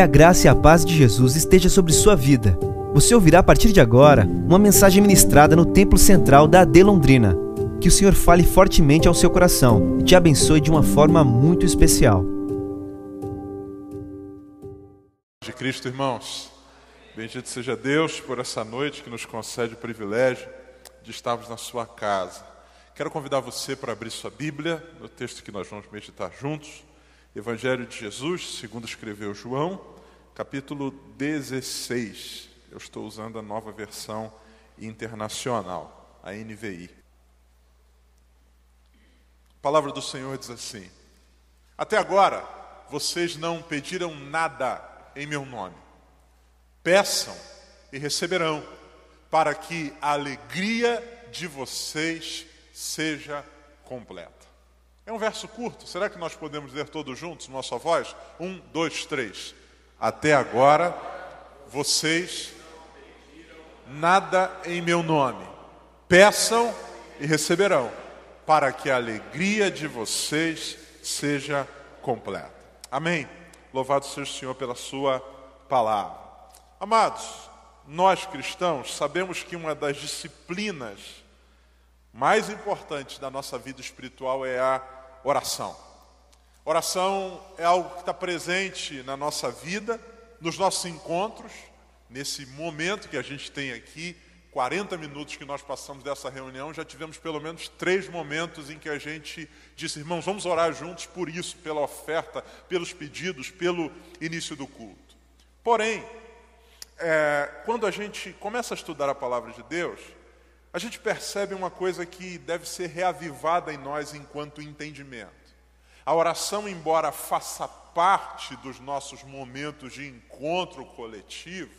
Que a graça e a paz de Jesus esteja sobre sua vida. Você ouvirá a partir de agora uma mensagem ministrada no Templo Central da AD Londrina. Que o Senhor fale fortemente ao seu coração e te abençoe de uma forma muito especial. De Cristo, irmãos. Bendito seja Deus por essa noite que nos concede o privilégio de estarmos na sua casa. Quero convidar você para abrir sua Bíblia no texto que nós vamos meditar juntos. Evangelho de Jesus, segundo escreveu João, capítulo 16. Eu estou usando a nova versão internacional, a NVI. A palavra do Senhor diz assim: Até agora vocês não pediram nada em meu nome. Peçam e receberão, para que a alegria de vocês seja completa. É um verso curto, será que nós podemos ler todos juntos, nossa voz? Um, dois, três. Até agora, vocês nada em meu nome. Peçam e receberão, para que a alegria de vocês seja completa. Amém. Louvado seja o Senhor pela Sua palavra. Amados, nós cristãos sabemos que uma das disciplinas mais importantes da nossa vida espiritual é a oração. Oração é algo que está presente na nossa vida, nos nossos encontros, nesse momento que a gente tem aqui, 40 minutos que nós passamos dessa reunião, já tivemos pelo menos três momentos em que a gente disse, irmãos, vamos orar juntos por isso, pela oferta, pelos pedidos, pelo início do culto. Porém, é, quando a gente começa a estudar a palavra de Deus, a gente percebe uma coisa que deve ser reavivada em nós enquanto entendimento. A oração, embora faça parte dos nossos momentos de encontro coletivo,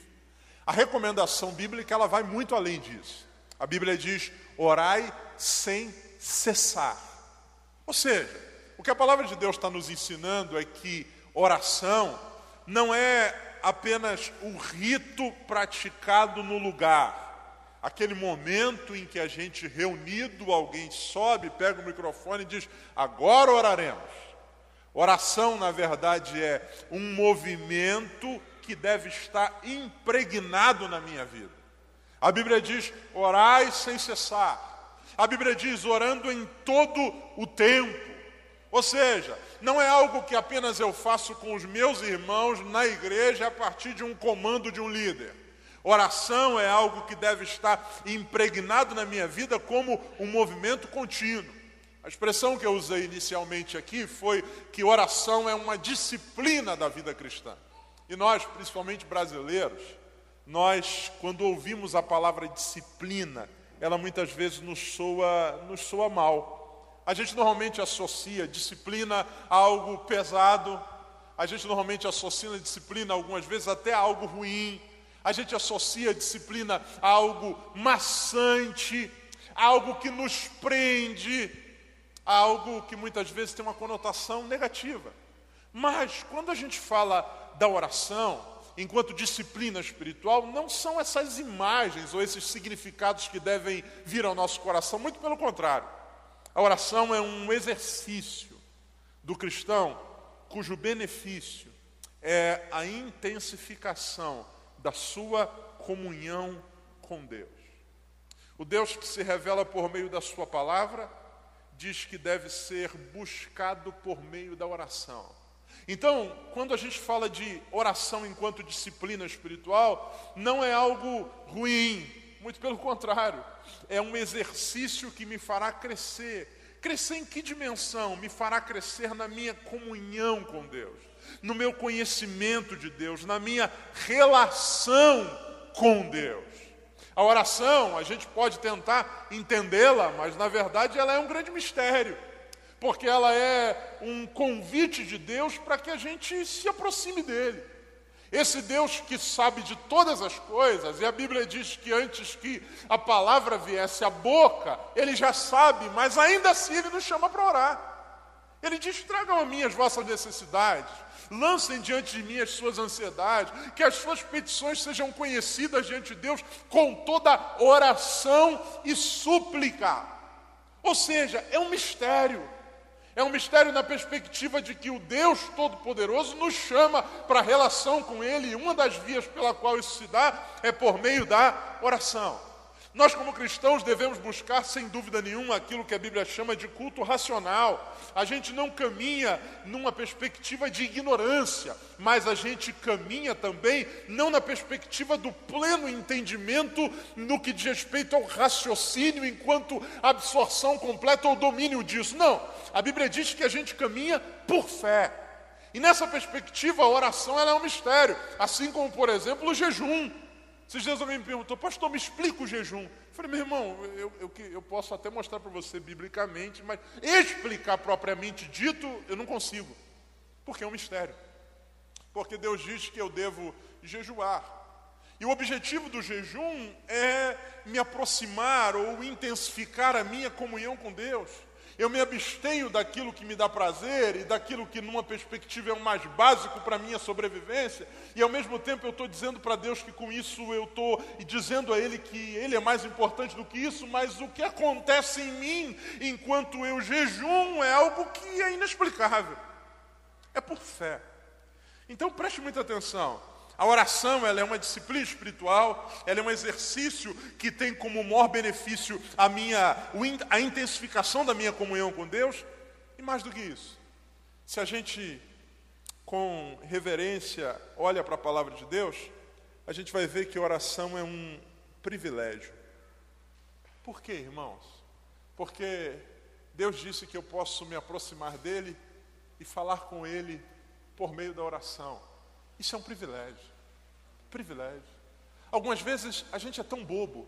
a recomendação bíblica ela vai muito além disso. A Bíblia diz: orai sem cessar. Ou seja, o que a palavra de Deus está nos ensinando é que oração não é apenas o rito praticado no lugar aquele momento em que a gente reunido, alguém sobe, pega o microfone e diz: agora oraremos. Oração, na verdade, é um movimento que deve estar impregnado na minha vida. A Bíblia diz: orai sem cessar. A Bíblia diz: orando em todo o tempo. Ou seja, não é algo que apenas eu faço com os meus irmãos na igreja a partir de um comando de um líder. Oração é algo que deve estar impregnado na minha vida como um movimento contínuo. A expressão que eu usei inicialmente aqui foi que oração é uma disciplina da vida cristã. E nós, principalmente brasileiros, nós, quando ouvimos a palavra disciplina, ela muitas vezes nos soa, nos soa mal. A gente normalmente associa disciplina a algo pesado, a gente normalmente associa disciplina algumas vezes até a algo ruim, a gente associa a disciplina a algo maçante, a algo que nos prende, a algo que muitas vezes tem uma conotação negativa. Mas quando a gente fala da oração, enquanto disciplina espiritual, não são essas imagens ou esses significados que devem vir ao nosso coração, muito pelo contrário. A oração é um exercício do cristão cujo benefício é a intensificação da sua comunhão com Deus. O Deus que se revela por meio da Sua palavra diz que deve ser buscado por meio da oração. Então, quando a gente fala de oração enquanto disciplina espiritual, não é algo ruim, muito pelo contrário, é um exercício que me fará crescer. Crescer em que dimensão? Me fará crescer na minha comunhão com Deus no meu conhecimento de Deus, na minha relação com Deus. A oração, a gente pode tentar entendê-la, mas na verdade ela é um grande mistério, porque ela é um convite de Deus para que a gente se aproxime dele. Esse Deus que sabe de todas as coisas, e a Bíblia diz que antes que a palavra viesse à boca, ele já sabe, mas ainda assim ele nos chama para orar. Ele diz: tragam a mim as vossas necessidades, lancem diante de mim as suas ansiedades, que as suas petições sejam conhecidas diante de Deus com toda oração e súplica. Ou seja, é um mistério, É um mistério na perspectiva de que o Deus Todo-Poderoso nos chama para relação com Ele, e uma das vias pela qual isso se dá é por meio da oração. Nós, como cristãos, devemos buscar, sem dúvida nenhuma, aquilo que a Bíblia chama de culto racional. A gente não caminha numa perspectiva de ignorância, mas a gente caminha também não na perspectiva do pleno entendimento no que diz respeito ao raciocínio, enquanto absorção completa ou domínio disso. Não. A Bíblia diz que a gente caminha por fé. E nessa perspectiva, a oração é um mistério, assim como, por exemplo, o jejum. Esses dias alguém me perguntou, pastor, me explica o jejum. Eu falei, meu irmão, eu, eu, eu posso até mostrar para você biblicamente, mas explicar propriamente dito, eu não consigo. Porque é um mistério. Porque Deus diz que eu devo jejuar. E o objetivo do jejum é me aproximar ou intensificar a minha comunhão com Deus. Eu me abstenho daquilo que me dá prazer e daquilo que, numa perspectiva, é o mais básico para a minha sobrevivência, e ao mesmo tempo eu estou dizendo para Deus que com isso eu estou dizendo a Ele que Ele é mais importante do que isso, mas o que acontece em mim enquanto eu jejum é algo que é inexplicável. É por fé. Então preste muita atenção. A oração ela é uma disciplina espiritual, ela é um exercício que tem como maior benefício a minha a intensificação da minha comunhão com Deus, e mais do que isso. Se a gente com reverência olha para a palavra de Deus, a gente vai ver que oração é um privilégio. Por quê, irmãos? Porque Deus disse que eu posso me aproximar dele e falar com ele por meio da oração. Isso é um privilégio. Privilégio. Algumas vezes a gente é tão bobo,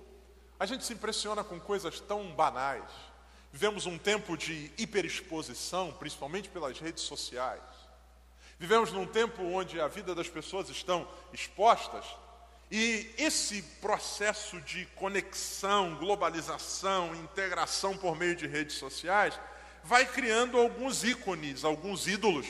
a gente se impressiona com coisas tão banais. Vivemos um tempo de hiperexposição, principalmente pelas redes sociais. Vivemos num tempo onde a vida das pessoas estão expostas e esse processo de conexão, globalização, integração por meio de redes sociais vai criando alguns ícones, alguns ídolos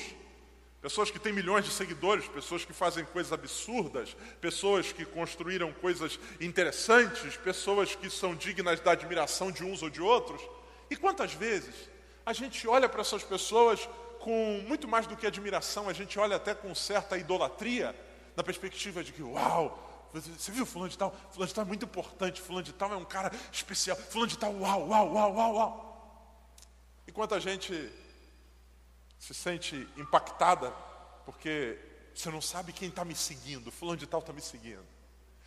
Pessoas que têm milhões de seguidores, pessoas que fazem coisas absurdas, pessoas que construíram coisas interessantes, pessoas que são dignas da admiração de uns ou de outros. E quantas vezes a gente olha para essas pessoas com muito mais do que admiração, a gente olha até com certa idolatria, na perspectiva de que, uau, você viu fulano de tal? Fulano de tal é muito importante, fulano de tal é um cara especial, fulano de tal, uau, uau, uau, uau, uau. Enquanto a gente se sente impactada porque você não sabe quem está me seguindo, fulano de tal está me seguindo.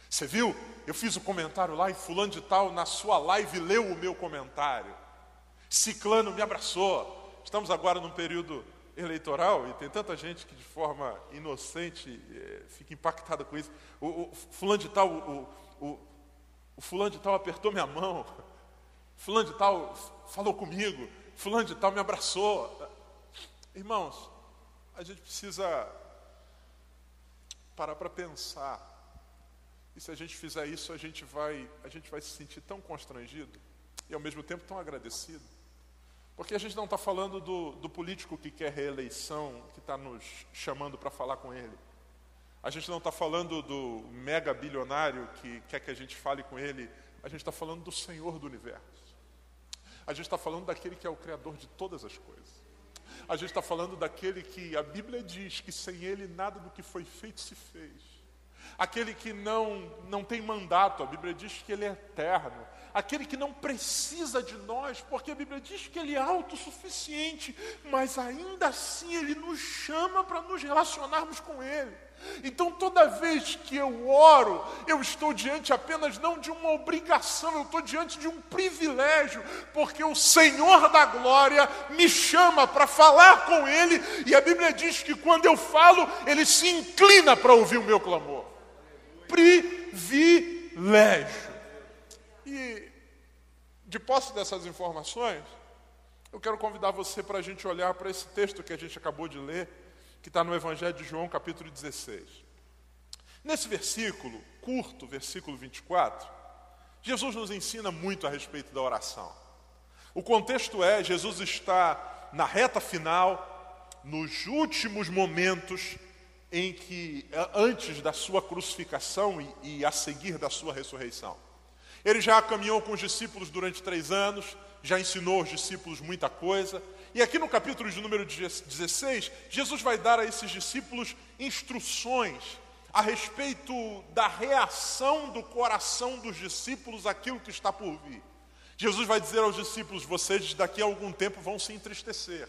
Você viu? Eu fiz o um comentário lá e fulano de tal na sua live leu o meu comentário. Ciclano me abraçou. Estamos agora num período eleitoral e tem tanta gente que de forma inocente é, fica impactada com isso. O, o fulano de tal, o, o, o fulano de tal apertou minha mão. Fulano de tal falou comigo. Fulano de tal me abraçou. Irmãos, a gente precisa parar para pensar. E se a gente fizer isso, a gente vai, a gente vai se sentir tão constrangido e ao mesmo tempo tão agradecido. Porque a gente não está falando do, do político que quer reeleição, que está nos chamando para falar com ele. A gente não está falando do mega bilionário que quer que a gente fale com ele. A gente está falando do Senhor do universo. A gente está falando daquele que é o Criador de todas as coisas. A gente está falando daquele que a Bíblia diz que sem ele nada do que foi feito se fez. Aquele que não, não tem mandato, a Bíblia diz que ele é eterno. Aquele que não precisa de nós, porque a Bíblia diz que ele é autossuficiente, mas ainda assim ele nos chama para nos relacionarmos com ele. Então, toda vez que eu oro, eu estou diante apenas não de uma obrigação, eu estou diante de um privilégio, porque o Senhor da glória me chama para falar com Ele, e a Bíblia diz que quando eu falo, Ele se inclina para ouvir o meu clamor. Privilégio. E, de posse dessas informações, eu quero convidar você para a gente olhar para esse texto que a gente acabou de ler que está no Evangelho de João, capítulo 16. Nesse versículo, curto, versículo 24, Jesus nos ensina muito a respeito da oração. O contexto é: Jesus está na reta final, nos últimos momentos em que, antes da sua crucificação e, e a seguir da sua ressurreição. Ele já caminhou com os discípulos durante três anos, já ensinou os discípulos muita coisa. E aqui no capítulo de número 16, Jesus vai dar a esses discípulos instruções a respeito da reação do coração dos discípulos àquilo que está por vir. Jesus vai dizer aos discípulos: vocês daqui a algum tempo vão se entristecer.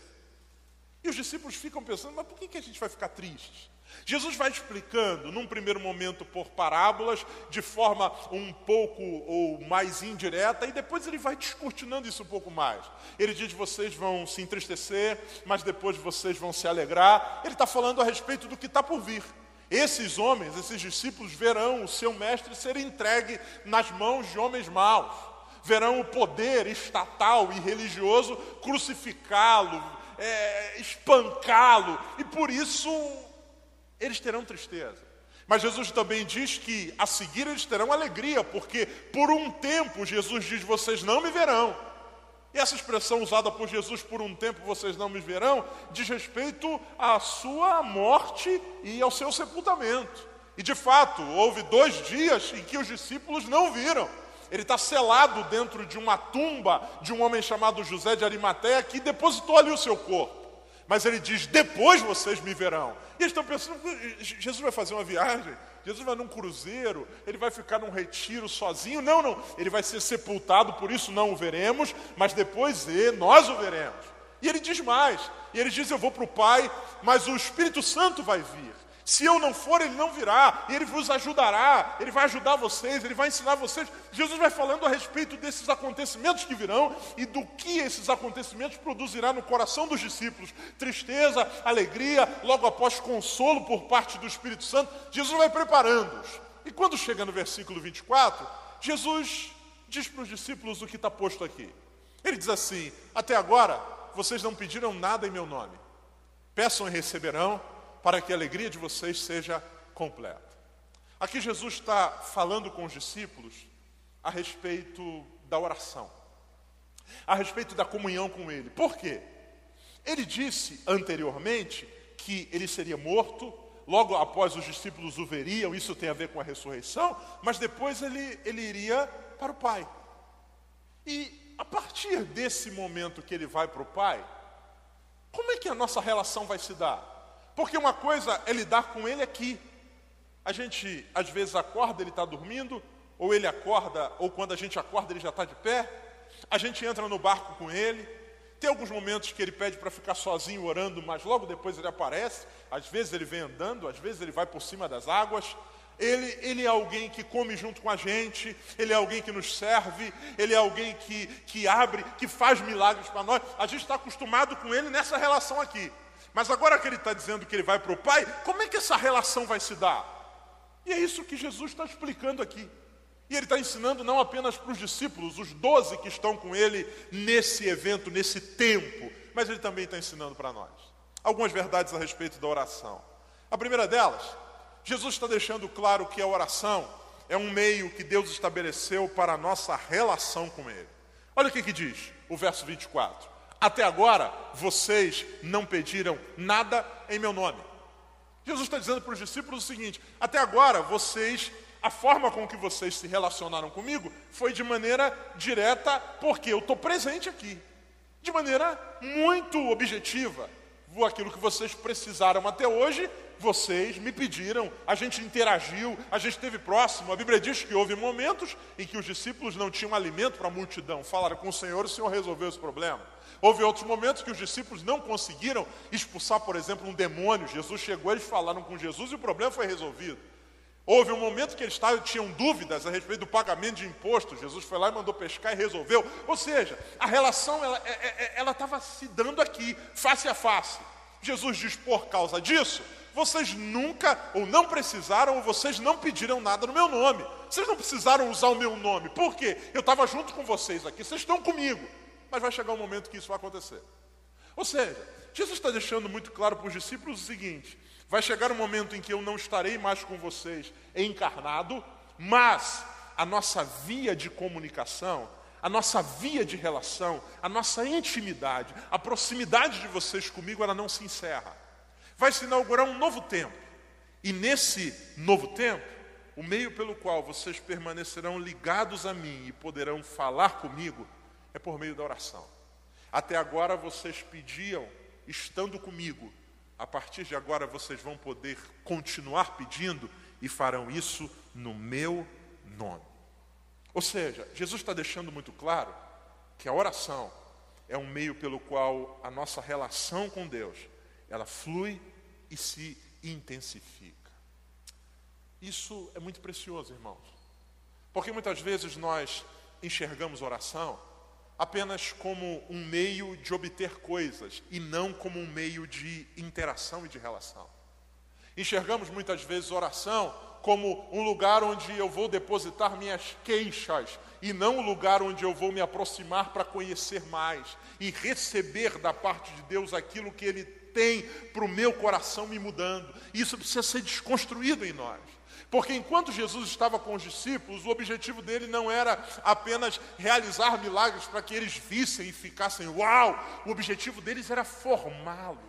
E os discípulos ficam pensando: mas por que a gente vai ficar tristes? Jesus vai explicando, num primeiro momento por parábolas, de forma um pouco ou mais indireta, e depois ele vai descortinando isso um pouco mais. Ele diz: vocês vão se entristecer, mas depois vocês vão se alegrar. Ele está falando a respeito do que está por vir. Esses homens, esses discípulos, verão o seu mestre ser entregue nas mãos de homens maus, verão o poder estatal e religioso crucificá-lo, é, espancá-lo, e por isso eles terão tristeza. Mas Jesus também diz que a seguir eles terão alegria, porque por um tempo Jesus diz: vocês não me verão. E essa expressão usada por Jesus por um tempo vocês não me verão, diz respeito à sua morte e ao seu sepultamento. E de fato, houve dois dias em que os discípulos não viram. Ele está selado dentro de uma tumba de um homem chamado José de Arimateia que depositou ali o seu corpo. Mas ele diz: depois vocês me verão. E eles estão pensando: Jesus vai fazer uma viagem, Jesus vai num cruzeiro, ele vai ficar num retiro sozinho. Não, não, ele vai ser sepultado, por isso não o veremos, mas depois nós o veremos. E ele diz mais: e ele diz: Eu vou para o Pai, mas o Espírito Santo vai vir. Se eu não for, ele não virá, e ele vos ajudará, ele vai ajudar vocês, ele vai ensinar vocês. Jesus vai falando a respeito desses acontecimentos que virão e do que esses acontecimentos produzirá no coração dos discípulos: tristeza, alegria, logo após consolo por parte do Espírito Santo. Jesus vai preparando-os. E quando chega no versículo 24, Jesus diz para os discípulos o que está posto aqui. Ele diz assim: Até agora vocês não pediram nada em meu nome. Peçam e receberão para que a alegria de vocês seja completa. Aqui Jesus está falando com os discípulos a respeito da oração, a respeito da comunhão com Ele. Por quê? Ele disse anteriormente que ele seria morto, logo após os discípulos o veriam, isso tem a ver com a ressurreição, mas depois ele, ele iria para o Pai. E a partir desse momento que ele vai para o Pai, como é que a nossa relação vai se dar? Porque uma coisa é lidar com ele aqui. A gente às vezes acorda, ele está dormindo, ou ele acorda, ou quando a gente acorda, ele já está de pé. A gente entra no barco com ele. Tem alguns momentos que ele pede para ficar sozinho orando, mas logo depois ele aparece. Às vezes ele vem andando, às vezes ele vai por cima das águas. Ele, ele é alguém que come junto com a gente, ele é alguém que nos serve, ele é alguém que, que abre, que faz milagres para nós. A gente está acostumado com ele nessa relação aqui. Mas agora que ele está dizendo que ele vai para o Pai, como é que essa relação vai se dar? E é isso que Jesus está explicando aqui. E ele está ensinando não apenas para os discípulos, os doze que estão com ele nesse evento, nesse tempo, mas ele também está ensinando para nós. Algumas verdades a respeito da oração. A primeira delas, Jesus está deixando claro que a oração é um meio que Deus estabeleceu para a nossa relação com Ele. Olha o que, que diz o verso 24. Até agora vocês não pediram nada em meu nome. Jesus está dizendo para os discípulos o seguinte: até agora vocês, a forma com que vocês se relacionaram comigo foi de maneira direta, porque eu estou presente aqui, de maneira muito objetiva. Aquilo que vocês precisaram até hoje, vocês me pediram, a gente interagiu, a gente esteve próximo. A Bíblia diz que houve momentos em que os discípulos não tinham alimento para a multidão, falaram com o Senhor o Senhor resolveu esse problema. Houve outros momentos que os discípulos não conseguiram expulsar, por exemplo, um demônio. Jesus chegou, eles falaram com Jesus e o problema foi resolvido. Houve um momento que eles tinham dúvidas a respeito do pagamento de imposto. Jesus foi lá e mandou pescar e resolveu. Ou seja, a relação ela é, é, é, estava se dando aqui, face a face. Jesus diz: por causa disso, vocês nunca ou não precisaram ou vocês não pediram nada no meu nome. Vocês não precisaram usar o meu nome. Por quê? Eu estava junto com vocês aqui, vocês estão comigo mas vai chegar um momento que isso vai acontecer. Ou seja, Jesus está deixando muito claro para os discípulos o seguinte: vai chegar um momento em que eu não estarei mais com vocês encarnado, mas a nossa via de comunicação, a nossa via de relação, a nossa intimidade, a proximidade de vocês comigo, ela não se encerra. Vai se inaugurar um novo tempo. E nesse novo tempo, o meio pelo qual vocês permanecerão ligados a mim e poderão falar comigo é por meio da oração. Até agora vocês pediam estando comigo. A partir de agora vocês vão poder continuar pedindo e farão isso no meu nome. Ou seja, Jesus está deixando muito claro que a oração é um meio pelo qual a nossa relação com Deus ela flui e se intensifica. Isso é muito precioso, irmãos. Porque muitas vezes nós enxergamos oração apenas como um meio de obter coisas e não como um meio de interação e de relação. Enxergamos muitas vezes oração como um lugar onde eu vou depositar minhas queixas e não o um lugar onde eu vou me aproximar para conhecer mais e receber da parte de Deus aquilo que Ele tem para o meu coração me mudando. Isso precisa ser desconstruído em nós. Porque enquanto Jesus estava com os discípulos, o objetivo dele não era apenas realizar milagres para que eles vissem e ficassem uau, o objetivo deles era formá-los,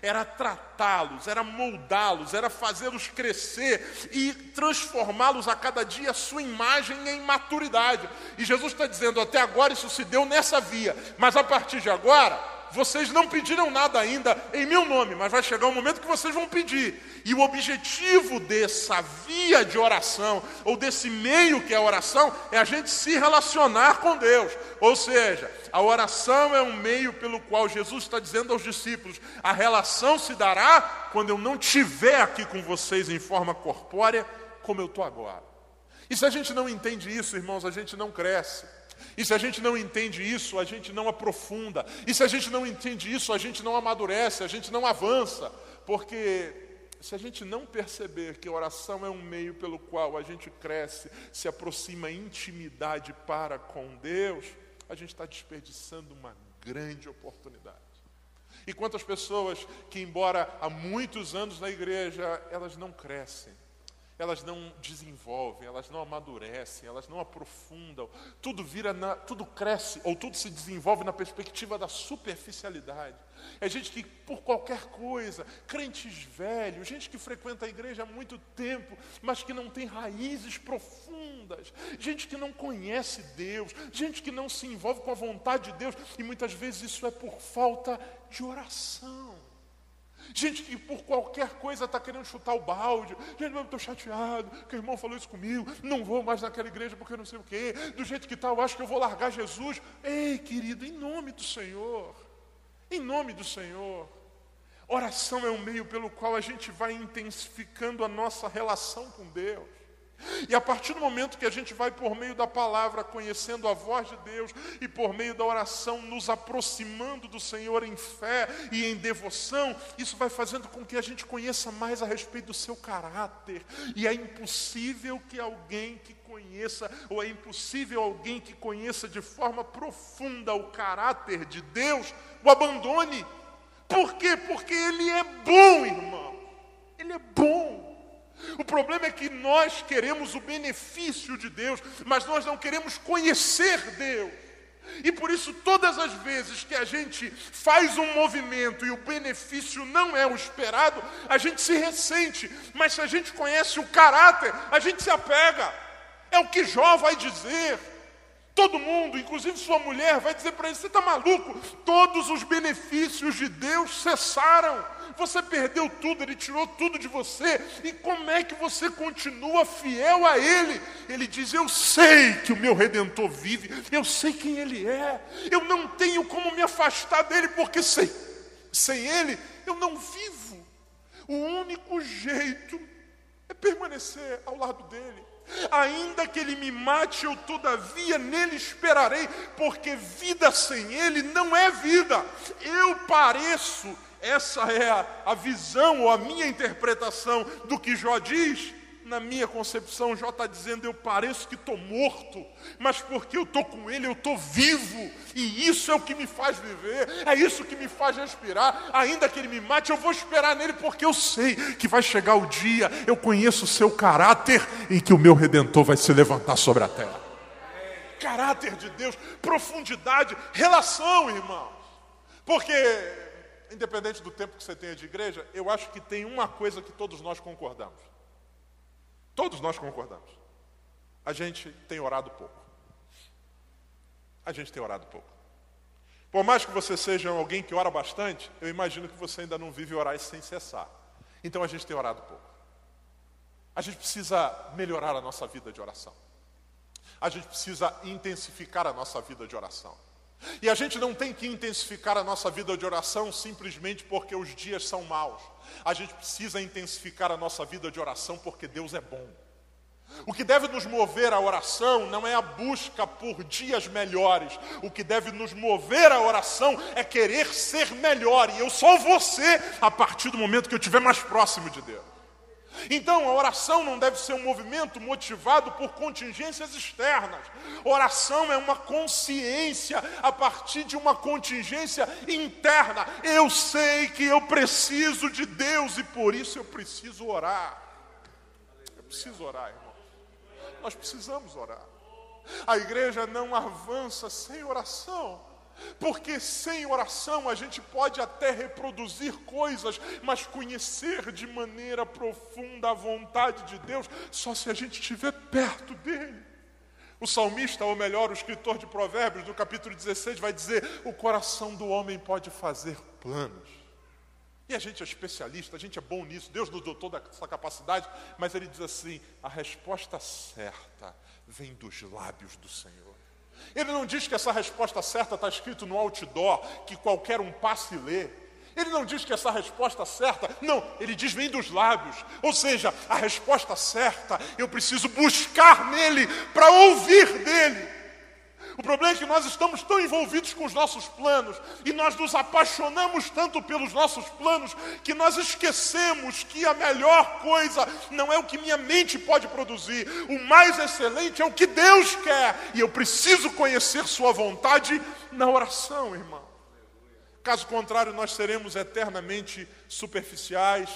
era tratá-los, era moldá-los, era fazê-los crescer e transformá-los a cada dia a sua imagem em maturidade. E Jesus está dizendo: até agora isso se deu nessa via, mas a partir de agora vocês não pediram nada ainda em meu nome, mas vai chegar um momento que vocês vão pedir. E o objetivo dessa via de oração, ou desse meio que é a oração, é a gente se relacionar com Deus. Ou seja, a oração é um meio pelo qual Jesus está dizendo aos discípulos: a relação se dará quando eu não estiver aqui com vocês em forma corpórea, como eu estou agora. E se a gente não entende isso, irmãos, a gente não cresce. E se a gente não entende isso, a gente não aprofunda. E se a gente não entende isso, a gente não amadurece, a gente não avança. Porque se a gente não perceber que a oração é um meio pelo qual a gente cresce, se aproxima intimidade para com Deus, a gente está desperdiçando uma grande oportunidade. E quantas pessoas que, embora há muitos anos na igreja, elas não crescem, elas não desenvolvem, elas não amadurecem, elas não aprofundam. Tudo vira, na, tudo cresce ou tudo se desenvolve na perspectiva da superficialidade. É gente que por qualquer coisa, crentes velhos, gente que frequenta a igreja há muito tempo, mas que não tem raízes profundas, gente que não conhece Deus, gente que não se envolve com a vontade de Deus e muitas vezes isso é por falta de oração. Gente que por qualquer coisa está querendo chutar o balde. Gente, eu estou chateado, que o irmão falou isso comigo. Não vou mais naquela igreja porque não sei o quê. Do jeito que está, eu acho que eu vou largar Jesus. Ei, querido, em nome do Senhor. Em nome do Senhor. Oração é um meio pelo qual a gente vai intensificando a nossa relação com Deus. E a partir do momento que a gente vai por meio da palavra conhecendo a voz de Deus e por meio da oração nos aproximando do Senhor em fé e em devoção, isso vai fazendo com que a gente conheça mais a respeito do seu caráter. E é impossível que alguém que conheça, ou é impossível alguém que conheça de forma profunda o caráter de Deus, o abandone. Por quê? Porque ele é bom, irmão. Ele é bom. O problema é que nós queremos o benefício de Deus, mas nós não queremos conhecer Deus. E por isso, todas as vezes que a gente faz um movimento e o benefício não é o esperado, a gente se ressente. Mas se a gente conhece o caráter, a gente se apega. É o que Jó vai dizer. Todo mundo, inclusive sua mulher, vai dizer para ele: você está maluco? Todos os benefícios de Deus cessaram você perdeu tudo, ele tirou tudo de você, e como é que você continua fiel a Ele? Ele diz: Eu sei que o meu redentor vive, eu sei quem Ele é, eu não tenho como me afastar dele, porque sem, sem Ele eu não vivo. O único jeito é permanecer ao lado dele. Ainda que ele me mate, eu todavia nele esperarei, porque vida sem ele não é vida. Eu pareço essa é a, a visão ou a minha interpretação do que Jó diz. Na minha concepção, Jó está dizendo: Eu pareço que estou morto, mas porque eu estou com Ele, eu estou vivo, e isso é o que me faz viver, é isso que me faz respirar. Ainda que Ele me mate, eu vou esperar nele, porque eu sei que vai chegar o dia, eu conheço o seu caráter, e que o meu redentor vai se levantar sobre a terra. Caráter de Deus, profundidade, relação, irmão, porque independente do tempo que você tenha de igreja, eu acho que tem uma coisa que todos nós concordamos. Todos nós concordamos. A gente tem orado pouco. A gente tem orado pouco. Por mais que você seja alguém que ora bastante, eu imagino que você ainda não vive orar sem cessar. Então a gente tem orado pouco. A gente precisa melhorar a nossa vida de oração. A gente precisa intensificar a nossa vida de oração. E a gente não tem que intensificar a nossa vida de oração simplesmente porque os dias são maus. A gente precisa intensificar a nossa vida de oração porque Deus é bom. O que deve nos mover à oração não é a busca por dias melhores. O que deve nos mover à oração é querer ser melhor. E eu só vou ser a partir do momento que eu estiver mais próximo de Deus. Então, a oração não deve ser um movimento motivado por contingências externas. Oração é uma consciência a partir de uma contingência interna. Eu sei que eu preciso de Deus e por isso eu preciso orar. Eu preciso orar, irmão. Nós precisamos orar. A igreja não avança sem oração. Porque sem oração a gente pode até reproduzir coisas, mas conhecer de maneira profunda a vontade de Deus só se a gente estiver perto dele. O salmista, ou melhor, o escritor de Provérbios, no capítulo 16, vai dizer: O coração do homem pode fazer planos. E a gente é especialista, a gente é bom nisso, Deus nos deu toda essa capacidade, mas ele diz assim: a resposta certa vem dos lábios do Senhor. Ele não diz que essa resposta certa está escrito no outdoor, que qualquer um passe e lê. Ele não diz que essa resposta certa, não, ele diz vem dos lábios. Ou seja, a resposta certa eu preciso buscar nele para ouvir dele. O problema é que nós estamos tão envolvidos com os nossos planos e nós nos apaixonamos tanto pelos nossos planos que nós esquecemos que a melhor coisa não é o que minha mente pode produzir, o mais excelente é o que Deus quer e eu preciso conhecer Sua vontade na oração, irmão. Caso contrário, nós seremos eternamente superficiais,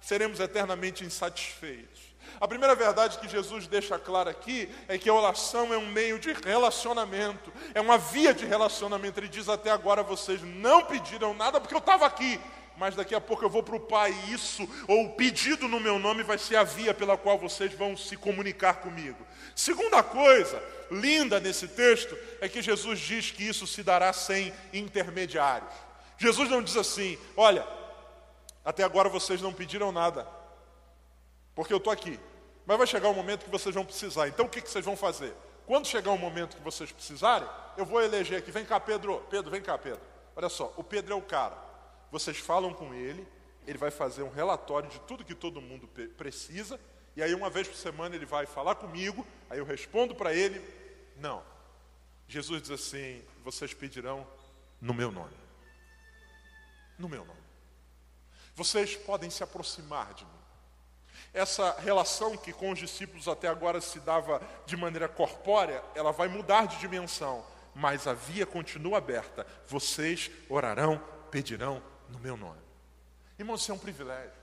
seremos eternamente insatisfeitos. A primeira verdade que Jesus deixa clara aqui é que a oração é um meio de relacionamento, é uma via de relacionamento. Ele diz até agora vocês não pediram nada porque eu estava aqui, mas daqui a pouco eu vou para o Pai e isso, ou o pedido no meu nome vai ser a via pela qual vocês vão se comunicar comigo. Segunda coisa linda nesse texto é que Jesus diz que isso se dará sem intermediários. Jesus não diz assim, olha, até agora vocês não pediram nada, porque eu estou aqui. Mas vai chegar um momento que vocês vão precisar. Então o que, que vocês vão fazer? Quando chegar o um momento que vocês precisarem, eu vou eleger aqui. Vem cá, Pedro. Pedro, vem cá, Pedro. Olha só, o Pedro é o cara. Vocês falam com ele, ele vai fazer um relatório de tudo que todo mundo precisa, e aí uma vez por semana ele vai falar comigo, aí eu respondo para ele, não. Jesus diz assim: vocês pedirão no meu nome. No meu nome. Vocês podem se aproximar de mim. Essa relação que com os discípulos até agora se dava de maneira corpórea, ela vai mudar de dimensão, mas a via continua aberta. Vocês orarão, pedirão no meu nome. Irmãos, isso é um privilégio.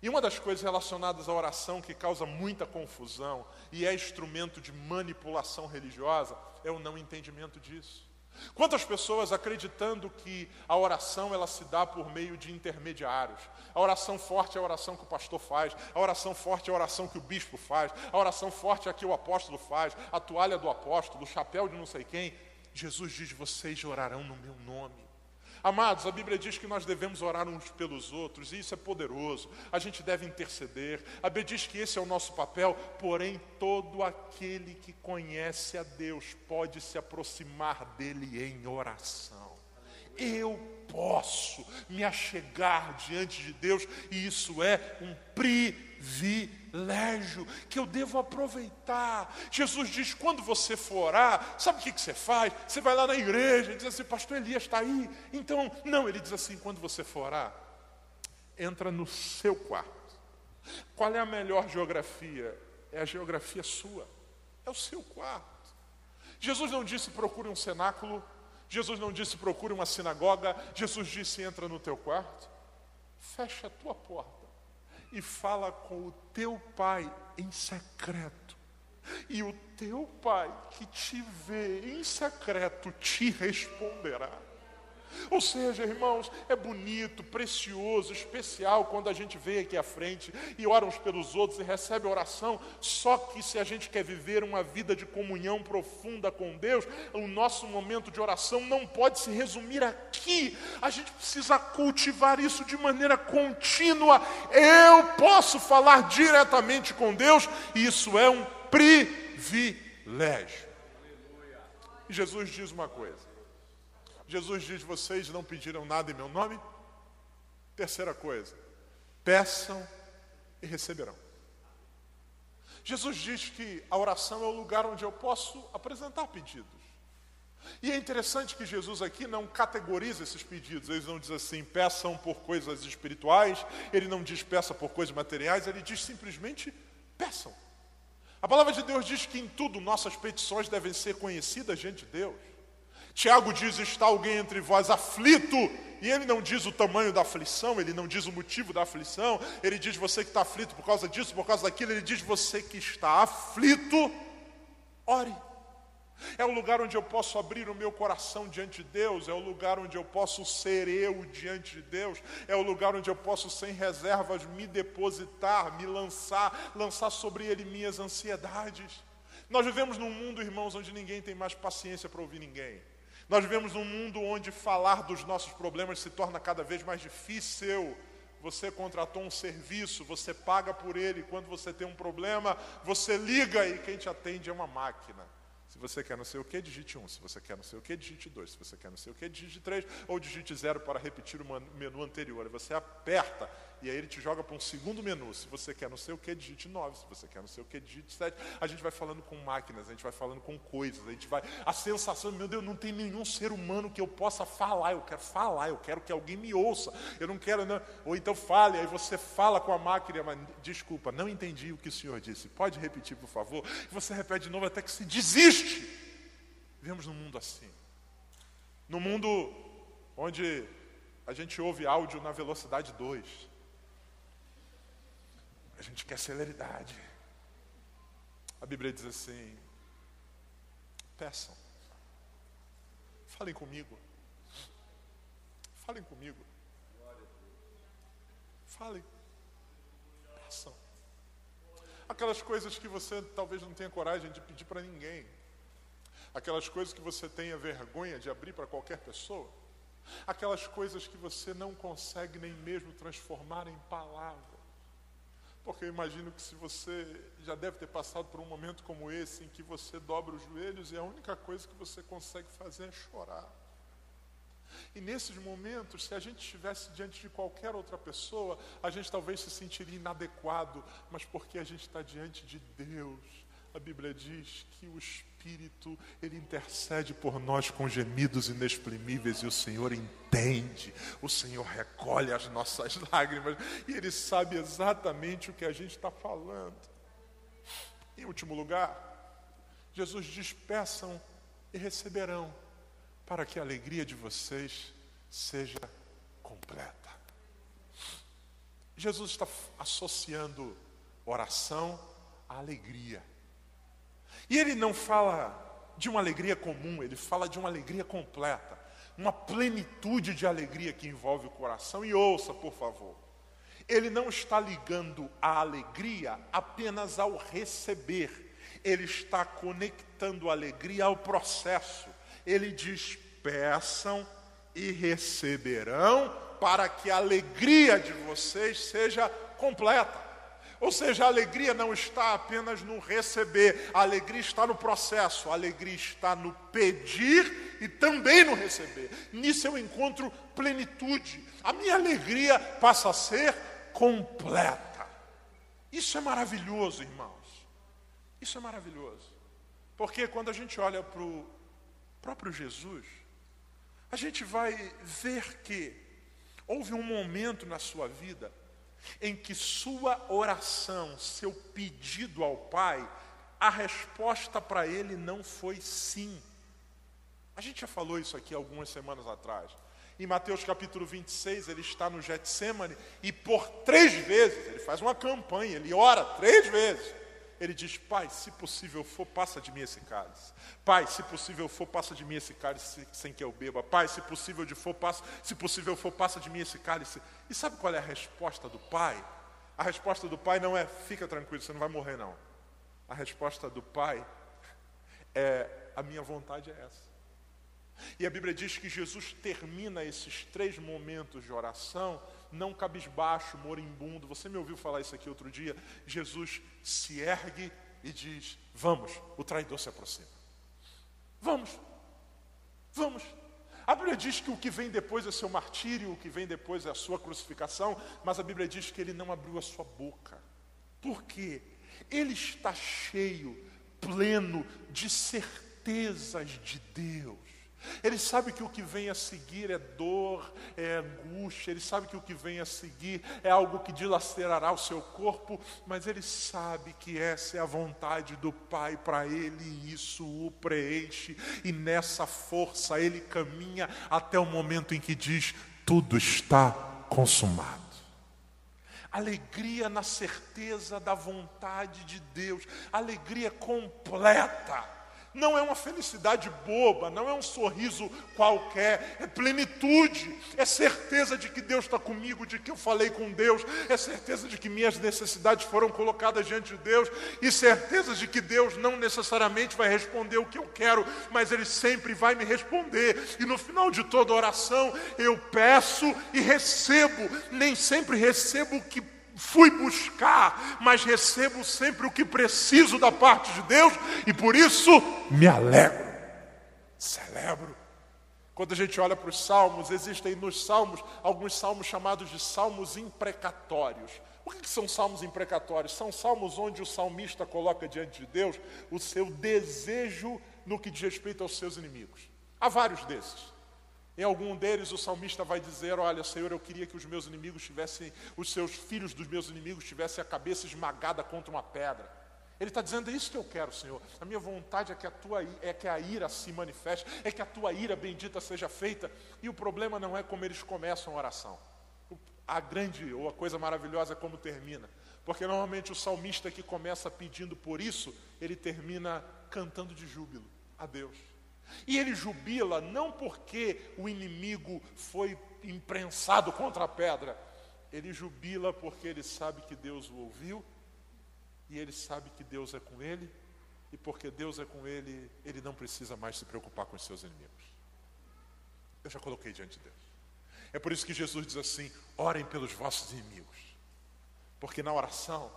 E uma das coisas relacionadas à oração que causa muita confusão e é instrumento de manipulação religiosa é o não entendimento disso. Quantas pessoas acreditando que a oração ela se dá por meio de intermediários? A oração forte é a oração que o pastor faz, a oração forte é a oração que o bispo faz, a oração forte é a que o apóstolo faz, a toalha do apóstolo, o chapéu de não sei quem. Jesus diz: vocês orarão no meu nome. Amados, a Bíblia diz que nós devemos orar uns pelos outros, e isso é poderoso. A gente deve interceder. A Bíblia diz que esse é o nosso papel, porém, todo aquele que conhece a Deus pode se aproximar dele em oração. Eu posso me achegar diante de Deus, e isso é um privilégio que eu devo aproveitar. Jesus diz: quando você for orar, sabe o que, que você faz? Você vai lá na igreja e diz assim: Pastor Elias está aí. Então, não, ele diz assim: quando você for orar, entra no seu quarto. Qual é a melhor geografia? É a geografia sua, é o seu quarto. Jesus não disse procure um cenáculo Jesus não disse procure uma sinagoga, Jesus disse entra no teu quarto, fecha a tua porta e fala com o teu pai em secreto. E o teu pai que te vê em secreto te responderá. Ou seja, irmãos, é bonito, precioso, especial quando a gente vem aqui à frente e ora uns pelos outros e recebe oração. Só que se a gente quer viver uma vida de comunhão profunda com Deus, o nosso momento de oração não pode se resumir aqui. A gente precisa cultivar isso de maneira contínua. Eu posso falar diretamente com Deus, e isso é um privilégio. E Jesus diz uma coisa. Jesus diz: Vocês não pediram nada em meu nome? Terceira coisa, peçam e receberão. Jesus diz que a oração é o lugar onde eu posso apresentar pedidos. E é interessante que Jesus aqui não categoriza esses pedidos. Ele não diz assim, peçam por coisas espirituais, ele não diz peça por coisas materiais, ele diz simplesmente peçam. A palavra de Deus diz que em tudo nossas petições devem ser conhecidas diante de Deus. Tiago diz: Está alguém entre vós aflito? E ele não diz o tamanho da aflição, ele não diz o motivo da aflição, ele diz você que está aflito por causa disso, por causa daquilo, ele diz você que está aflito, ore. É o lugar onde eu posso abrir o meu coração diante de Deus, é o lugar onde eu posso ser eu diante de Deus, é o lugar onde eu posso, sem reservas, me depositar, me lançar, lançar sobre Ele minhas ansiedades. Nós vivemos num mundo, irmãos, onde ninguém tem mais paciência para ouvir ninguém. Nós vivemos num mundo onde falar dos nossos problemas se torna cada vez mais difícil. Você contratou um serviço, você paga por ele. Quando você tem um problema, você liga e quem te atende é uma máquina. Se você quer não sei o que, digite 1. Se você quer não sei o que, digite 2. Se você quer não sei o que, digite 3. Ou digite 0 para repetir o menu anterior. Você aperta e aí ele te joga para um segundo menu. Se você quer não sei o que, digite 9. Se você quer não sei o que, digite 7. A gente vai falando com máquinas, a gente vai falando com coisas, a gente vai. A sensação, meu Deus, não tem nenhum ser humano que eu possa falar. Eu quero falar, eu quero que alguém me ouça. Eu não quero, não. Ou então fale, aí você fala com a máquina, mas desculpa, não entendi o que o senhor disse. Pode repetir, por favor? E você repete de novo até que se desiste. Vivemos num mundo assim. Num mundo onde a gente ouve áudio na velocidade 2. A gente quer celeridade. A Bíblia diz assim: peçam, falem comigo, falem comigo, falem, peçam. Aquelas coisas que você talvez não tenha coragem de pedir para ninguém, aquelas coisas que você tenha vergonha de abrir para qualquer pessoa, aquelas coisas que você não consegue nem mesmo transformar em palavras. Porque eu imagino que se você já deve ter passado por um momento como esse, em que você dobra os joelhos e a única coisa que você consegue fazer é chorar. E nesses momentos, se a gente estivesse diante de qualquer outra pessoa, a gente talvez se sentiria inadequado, mas porque a gente está diante de Deus, a Bíblia diz que o Espírito, ele intercede por nós com gemidos inexprimíveis e o Senhor entende. O Senhor recolhe as nossas lágrimas e ele sabe exatamente o que a gente está falando. Em último lugar, Jesus diz: peçam e receberão, para que a alegria de vocês seja completa. Jesus está associando oração à alegria. E ele não fala de uma alegria comum, ele fala de uma alegria completa, uma plenitude de alegria que envolve o coração. E ouça, por favor, ele não está ligando a alegria apenas ao receber, ele está conectando a alegria ao processo. Ele diz: peçam e receberão, para que a alegria de vocês seja completa. Ou seja, a alegria não está apenas no receber, a alegria está no processo, a alegria está no pedir e também no receber. Nisso eu encontro plenitude. A minha alegria passa a ser completa. Isso é maravilhoso, irmãos. Isso é maravilhoso. Porque quando a gente olha para o próprio Jesus, a gente vai ver que houve um momento na sua vida em que sua oração, seu pedido ao Pai, a resposta para ele não foi sim. A gente já falou isso aqui algumas semanas atrás. Em Mateus capítulo 26, ele está no Getsemane e por três vezes, ele faz uma campanha, ele ora três vezes. Ele diz: Pai, se possível for, passa de mim esse cálice. Pai, se possível for, passa de mim esse cálice sem que eu beba. Pai, se possível de for, passa, se possível for, passa de mim esse cálice. E sabe qual é a resposta do Pai? A resposta do Pai não é fica tranquilo, você não vai morrer não. A resposta do Pai é a minha vontade é essa. E a Bíblia diz que Jesus termina esses três momentos de oração não cabisbaixo, moribundo. Você me ouviu falar isso aqui outro dia? Jesus se ergue e diz: Vamos, o traidor se aproxima. Vamos, vamos. A Bíblia diz que o que vem depois é seu martírio, o que vem depois é a sua crucificação, mas a Bíblia diz que ele não abriu a sua boca. Por quê? Ele está cheio, pleno de certezas de Deus. Ele sabe que o que vem a seguir é dor, é angústia, ele sabe que o que vem a seguir é algo que dilacerará o seu corpo, mas ele sabe que essa é a vontade do Pai para ele e isso o preenche, e nessa força ele caminha até o momento em que diz: tudo está consumado. Alegria na certeza da vontade de Deus, alegria completa não é uma felicidade boba, não é um sorriso qualquer, é plenitude, é certeza de que Deus está comigo, de que eu falei com Deus, é certeza de que minhas necessidades foram colocadas diante de Deus, e certeza de que Deus não necessariamente vai responder o que eu quero, mas Ele sempre vai me responder, e no final de toda oração eu peço e recebo, nem sempre recebo o que fui buscar, mas recebo sempre o que preciso da parte de Deus e por isso me alegro, celebro. Quando a gente olha para os salmos, existem nos salmos alguns salmos chamados de salmos imprecatórios. O que são salmos imprecatórios? São salmos onde o salmista coloca diante de Deus o seu desejo no que diz respeito aos seus inimigos. Há vários desses. Em algum deles, o salmista vai dizer: Olha, Senhor, eu queria que os meus inimigos tivessem, os seus filhos dos meus inimigos tivessem a cabeça esmagada contra uma pedra. Ele está dizendo: É isso que eu quero, Senhor. A minha vontade é que a tua é que a ira se manifeste, é que a tua ira bendita seja feita. E o problema não é como eles começam a oração. A grande ou a coisa maravilhosa é como termina. Porque normalmente o salmista que começa pedindo por isso, ele termina cantando de júbilo a Deus. E ele jubila não porque o inimigo foi imprensado contra a pedra, ele jubila porque ele sabe que Deus o ouviu, e ele sabe que Deus é com ele, e porque Deus é com ele, ele não precisa mais se preocupar com os seus inimigos. Eu já coloquei diante de Deus. É por isso que Jesus diz assim: orem pelos vossos inimigos. Porque na oração,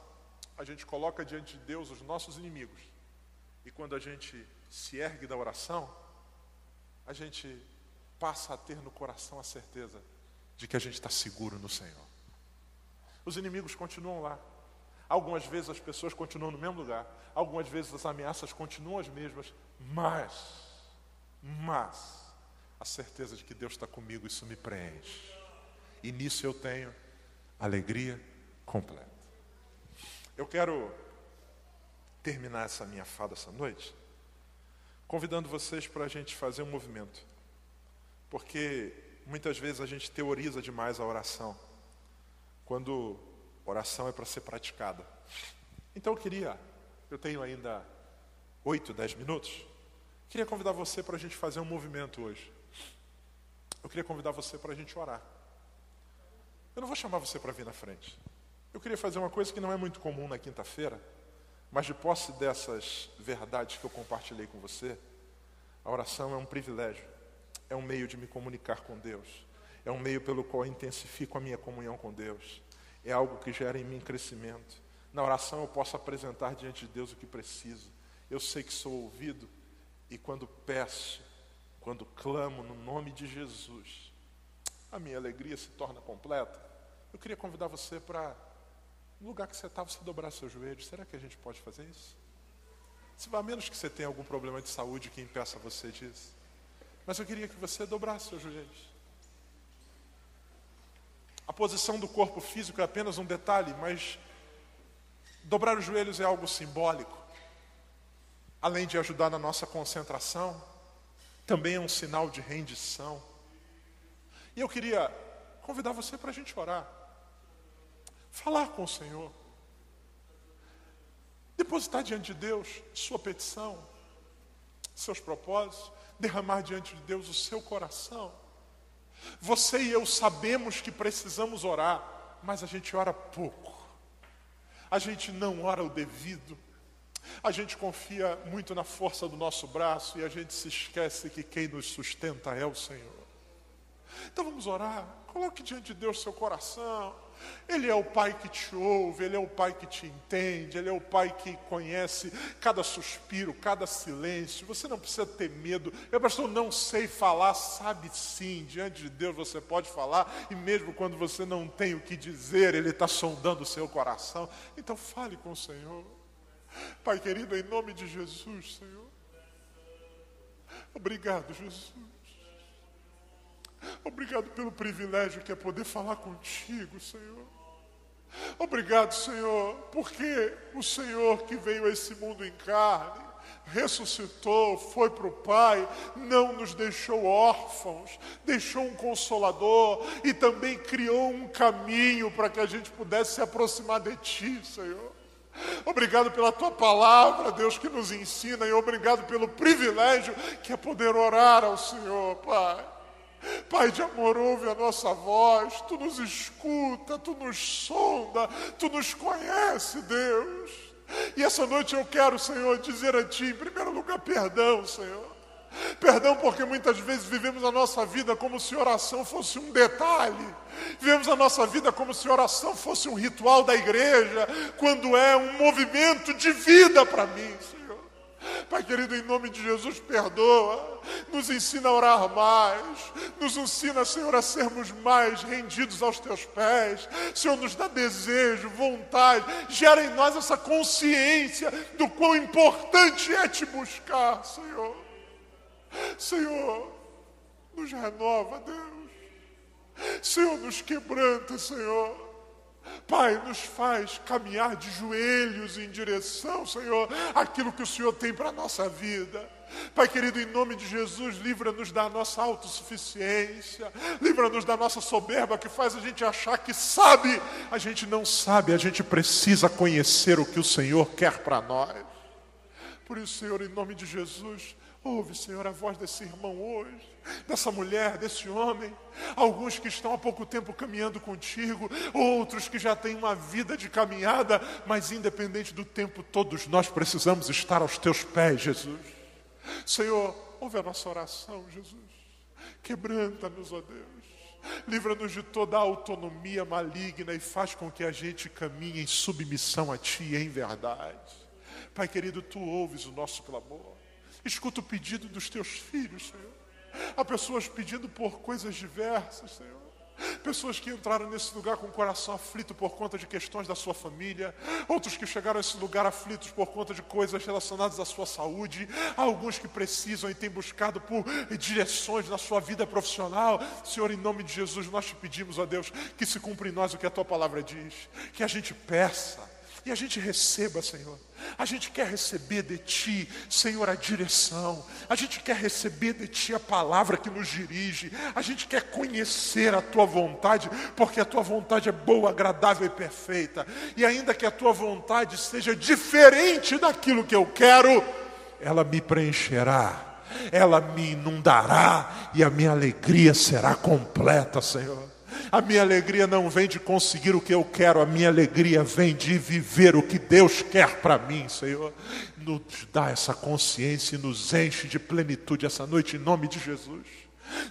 a gente coloca diante de Deus os nossos inimigos. E quando a gente se ergue da oração, a gente passa a ter no coração a certeza de que a gente está seguro no Senhor. Os inimigos continuam lá. Algumas vezes as pessoas continuam no mesmo lugar. Algumas vezes as ameaças continuam as mesmas. Mas, mas, a certeza de que Deus está comigo, isso me preenche. E nisso eu tenho alegria completa. Eu quero terminar essa minha fala essa noite convidando vocês para a gente fazer um movimento. Porque muitas vezes a gente teoriza demais a oração, quando oração é para ser praticada. Então eu queria, eu tenho ainda oito, dez minutos, queria convidar você para a gente fazer um movimento hoje. Eu queria convidar você para a gente orar. Eu não vou chamar você para vir na frente. Eu queria fazer uma coisa que não é muito comum na quinta-feira. Mas de posse dessas verdades que eu compartilhei com você, a oração é um privilégio, é um meio de me comunicar com Deus, é um meio pelo qual eu intensifico a minha comunhão com Deus, é algo que gera em mim crescimento. Na oração eu posso apresentar diante de Deus o que preciso, eu sei que sou ouvido, e quando peço, quando clamo no nome de Jesus, a minha alegria se torna completa. Eu queria convidar você para no lugar que você está, você dobrar seus joelhos. Será que a gente pode fazer isso? A menos que você tenha algum problema de saúde que impeça você disso. Mas eu queria que você dobrasse seus joelhos. A posição do corpo físico é apenas um detalhe, mas dobrar os joelhos é algo simbólico. Além de ajudar na nossa concentração, também é um sinal de rendição. E eu queria convidar você para a gente orar. Falar com o Senhor. depositar diante de Deus sua petição, seus propósitos, derramar diante de Deus o seu coração. Você e eu sabemos que precisamos orar, mas a gente ora pouco. A gente não ora o devido. A gente confia muito na força do nosso braço e a gente se esquece que quem nos sustenta é o Senhor. Então vamos orar. Coloque diante de Deus seu coração. Ele é o Pai que te ouve, Ele é o Pai que te entende, Ele é o Pai que conhece cada suspiro, cada silêncio. Você não precisa ter medo. Eu, pastor, não sei falar, sabe sim. Diante de Deus você pode falar, e mesmo quando você não tem o que dizer, Ele está sondando o seu coração. Então fale com o Senhor. Pai querido, em nome de Jesus, Senhor. Obrigado, Jesus. Obrigado pelo privilégio que é poder falar contigo, Senhor. Obrigado, Senhor, porque o Senhor que veio a esse mundo em carne, ressuscitou, foi para o Pai, não nos deixou órfãos, deixou um consolador e também criou um caminho para que a gente pudesse se aproximar de Ti, Senhor. Obrigado pela tua palavra, Deus, que nos ensina, e obrigado pelo privilégio que é poder orar ao Senhor, Pai. Pai de amor, ouve a nossa voz, tu nos escuta, tu nos sonda, tu nos conhece, Deus. E essa noite eu quero, Senhor, dizer a Ti, em primeiro lugar, perdão, Senhor. Perdão porque muitas vezes vivemos a nossa vida como se oração fosse um detalhe. Vivemos a nossa vida como se oração fosse um ritual da igreja, quando é um movimento de vida para mim, Senhor. Pai querido, em nome de Jesus, perdoa, nos ensina a orar mais, nos ensina, Senhor, a sermos mais rendidos aos teus pés. Senhor, nos dá desejo, vontade, gera em nós essa consciência do quão importante é te buscar, Senhor. Senhor, nos renova, Deus. Senhor, nos quebranta, Senhor. Pai, nos faz caminhar de joelhos em direção, Senhor, aquilo que o Senhor tem para a nossa vida. Pai querido, em nome de Jesus, livra-nos da nossa autossuficiência, livra-nos da nossa soberba que faz a gente achar que sabe. A gente não sabe, a gente precisa conhecer o que o Senhor quer para nós. Por isso, Senhor, em nome de Jesus, ouve, Senhor, a voz desse irmão hoje dessa mulher, desse homem, alguns que estão há pouco tempo caminhando contigo, outros que já têm uma vida de caminhada, mas independente do tempo, todos nós precisamos estar aos teus pés, Jesus. Senhor, ouve a nossa oração, Jesus. Quebranta-nos, ó Deus. Livra-nos de toda a autonomia maligna e faz com que a gente caminhe em submissão a Ti em verdade. Pai querido, Tu ouves o nosso clamor. Escuta o pedido dos Teus filhos, Senhor. Há pessoas pedindo por coisas diversas, Senhor. Pessoas que entraram nesse lugar com o coração aflito por conta de questões da sua família, outros que chegaram a esse lugar aflitos por conta de coisas relacionadas à sua saúde, há alguns que precisam e têm buscado por direções na sua vida profissional. Senhor, em nome de Jesus, nós te pedimos, a Deus, que se cumpra em nós o que a tua palavra diz, que a gente peça e a gente receba, Senhor. A gente quer receber de Ti, Senhor, a direção. A gente quer receber de Ti a palavra que nos dirige. A gente quer conhecer a Tua vontade, porque a Tua vontade é boa, agradável e perfeita. E ainda que a Tua vontade seja diferente daquilo que eu quero, ela me preencherá ela me inundará e a minha alegria será completa, Senhor. A minha alegria não vem de conseguir o que eu quero, a minha alegria vem de viver o que Deus quer para mim, Senhor. Nos dá essa consciência e nos enche de plenitude essa noite, em nome de Jesus.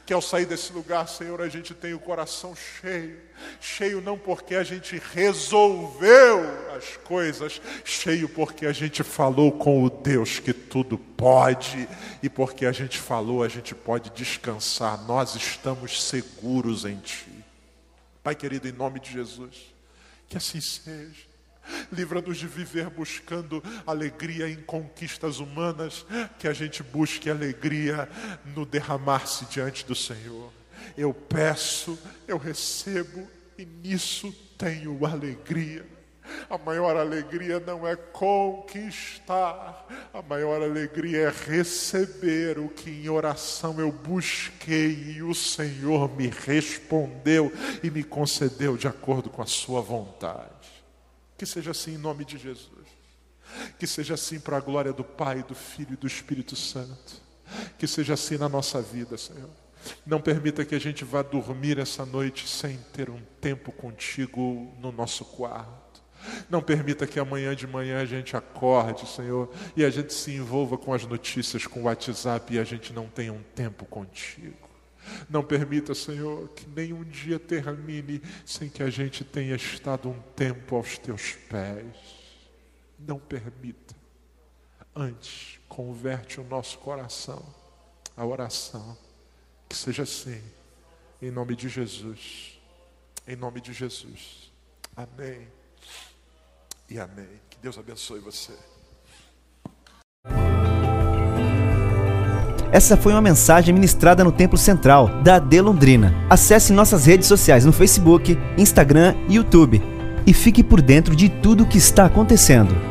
Que ao sair desse lugar, Senhor, a gente tenha o coração cheio. Cheio não porque a gente resolveu as coisas, cheio porque a gente falou com o Deus que tudo pode, e porque a gente falou, a gente pode descansar. Nós estamos seguros em Ti. Pai querido, em nome de Jesus, que assim seja. Livra-nos de viver buscando alegria em conquistas humanas, que a gente busque alegria no derramar-se diante do Senhor. Eu peço, eu recebo e nisso tenho alegria. A maior alegria não é conquistar, a maior alegria é receber o que em oração eu busquei e o Senhor me respondeu e me concedeu de acordo com a Sua vontade. Que seja assim em nome de Jesus. Que seja assim para a glória do Pai, do Filho e do Espírito Santo. Que seja assim na nossa vida, Senhor. Não permita que a gente vá dormir essa noite sem ter um tempo contigo no nosso quarto. Não permita que amanhã de manhã a gente acorde, Senhor, e a gente se envolva com as notícias, com o WhatsApp e a gente não tenha um tempo contigo. Não permita, Senhor, que nenhum dia termine sem que a gente tenha estado um tempo aos teus pés. Não permita. Antes, converte o nosso coração à oração. Que seja assim, em nome de Jesus. Em nome de Jesus. Amém. E amém. Que Deus abençoe você. Essa foi uma mensagem ministrada no Templo Central da AD Londrina. Acesse nossas redes sociais no Facebook, Instagram e YouTube e fique por dentro de tudo o que está acontecendo.